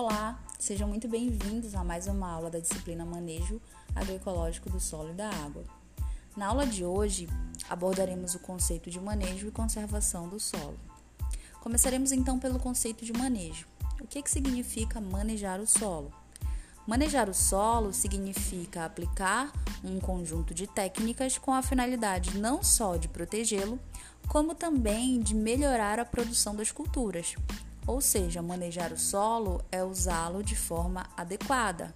Olá, sejam muito bem-vindos a mais uma aula da disciplina Manejo Agroecológico do Solo e da Água. Na aula de hoje, abordaremos o conceito de manejo e conservação do solo. Começaremos então pelo conceito de manejo. O que, que significa manejar o solo? Manejar o solo significa aplicar um conjunto de técnicas com a finalidade não só de protegê-lo, como também de melhorar a produção das culturas, ou seja, manejar o solo é usá-lo de forma adequada.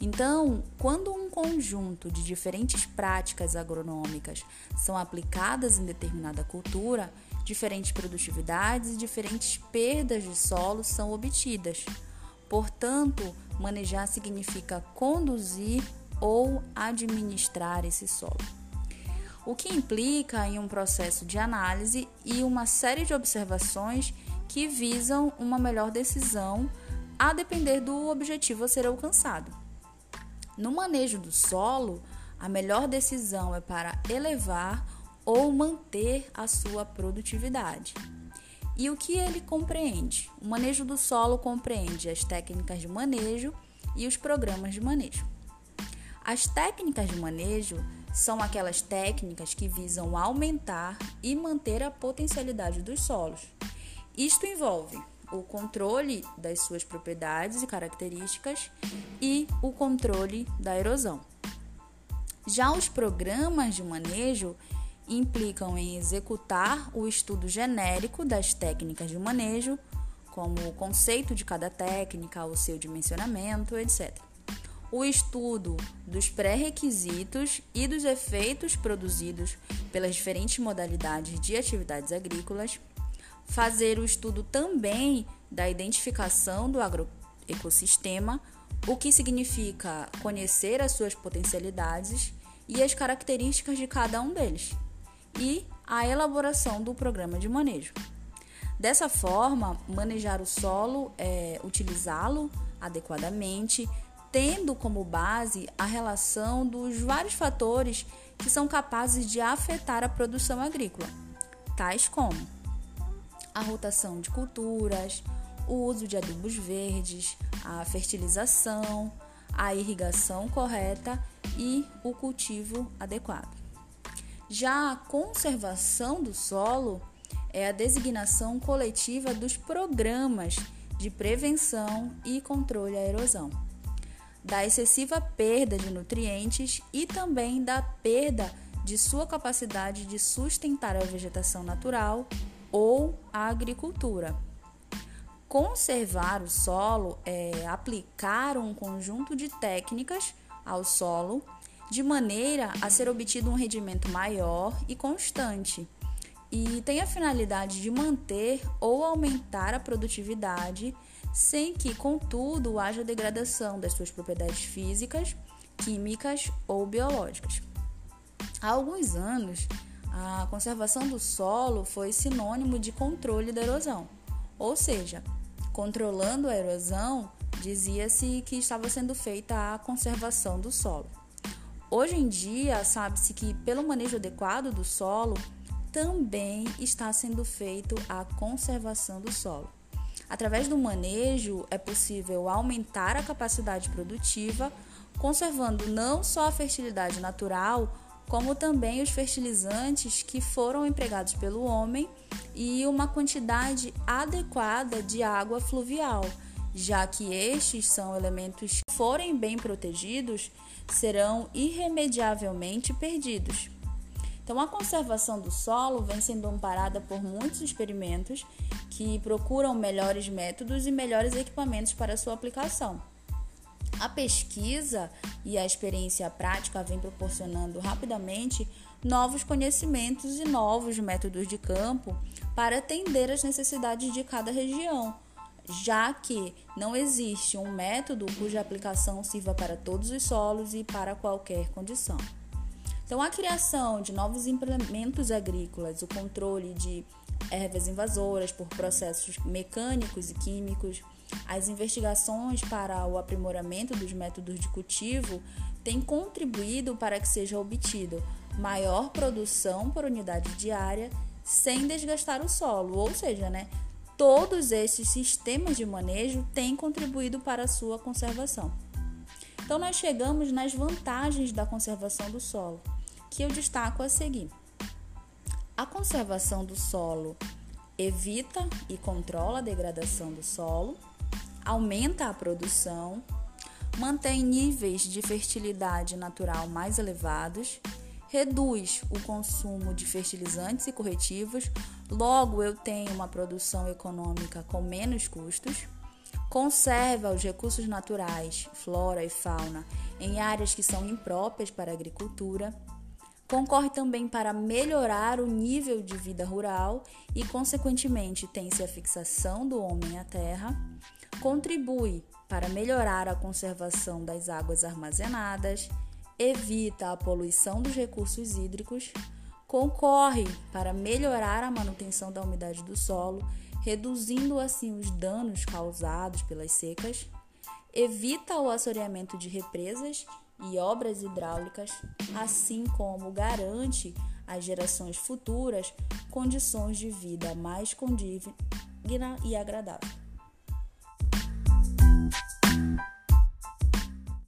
Então, quando um conjunto de diferentes práticas agronômicas são aplicadas em determinada cultura, diferentes produtividades e diferentes perdas de solo são obtidas. Portanto, manejar significa conduzir ou administrar esse solo. O que implica em um processo de análise e uma série de observações que visam uma melhor decisão a depender do objetivo a ser alcançado. No manejo do solo, a melhor decisão é para elevar ou manter a sua produtividade. E o que ele compreende? O manejo do solo compreende as técnicas de manejo e os programas de manejo. As técnicas de manejo são aquelas técnicas que visam aumentar e manter a potencialidade dos solos isto envolve o controle das suas propriedades e características e o controle da erosão. Já os programas de manejo implicam em executar o estudo genérico das técnicas de manejo, como o conceito de cada técnica, o seu dimensionamento, etc. O estudo dos pré-requisitos e dos efeitos produzidos pelas diferentes modalidades de atividades agrícolas fazer o estudo também da identificação do agroecossistema, o que significa conhecer as suas potencialidades e as características de cada um deles, e a elaboração do programa de manejo. Dessa forma, manejar o solo é utilizá-lo adequadamente, tendo como base a relação dos vários fatores que são capazes de afetar a produção agrícola, tais como a rotação de culturas, o uso de adubos verdes, a fertilização, a irrigação correta e o cultivo adequado. Já a conservação do solo é a designação coletiva dos programas de prevenção e controle à erosão, da excessiva perda de nutrientes e também da perda de sua capacidade de sustentar a vegetação natural ou a agricultura. Conservar o solo é aplicar um conjunto de técnicas ao solo de maneira a ser obtido um rendimento maior e constante, e tem a finalidade de manter ou aumentar a produtividade sem que, contudo, haja degradação das suas propriedades físicas, químicas ou biológicas. Há alguns anos, a conservação do solo foi sinônimo de controle da erosão, ou seja, controlando a erosão, dizia-se que estava sendo feita a conservação do solo. Hoje em dia, sabe-se que, pelo manejo adequado do solo, também está sendo feito a conservação do solo. Através do manejo, é possível aumentar a capacidade produtiva, conservando não só a fertilidade natural, como também os fertilizantes que foram empregados pelo homem e uma quantidade adequada de água fluvial, já que estes são elementos que forem bem protegidos serão irremediavelmente perdidos. Então, a conservação do solo vem sendo amparada por muitos experimentos que procuram melhores métodos e melhores equipamentos para sua aplicação. A pesquisa e a experiência prática vem proporcionando rapidamente novos conhecimentos e novos métodos de campo para atender às necessidades de cada região, já que não existe um método cuja aplicação sirva para todos os solos e para qualquer condição. Então, a criação de novos implementos agrícolas, o controle de ervas invasoras por processos mecânicos e químicos, as investigações para o aprimoramento dos métodos de cultivo têm contribuído para que seja obtido maior produção por unidade diária sem desgastar o solo, ou seja, né, todos esses sistemas de manejo têm contribuído para a sua conservação. Então, nós chegamos nas vantagens da conservação do solo, que eu destaco a seguir. A conservação do solo evita e controla a degradação do solo, aumenta a produção, mantém níveis de fertilidade natural mais elevados, reduz o consumo de fertilizantes e corretivos, logo eu tenho uma produção econômica com menos custos, conserva os recursos naturais, flora e fauna, em áreas que são impróprias para a agricultura, concorre também para melhorar o nível de vida rural e, consequentemente, tem-se a fixação do homem à terra, contribui para melhorar a conservação das águas armazenadas, evita a poluição dos recursos hídricos, concorre para melhorar a manutenção da umidade do solo, reduzindo assim os danos causados pelas secas, evita o assoreamento de represas e obras hidráulicas, assim como garante às gerações futuras condições de vida mais condigna e agradável.